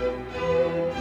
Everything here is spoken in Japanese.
うん。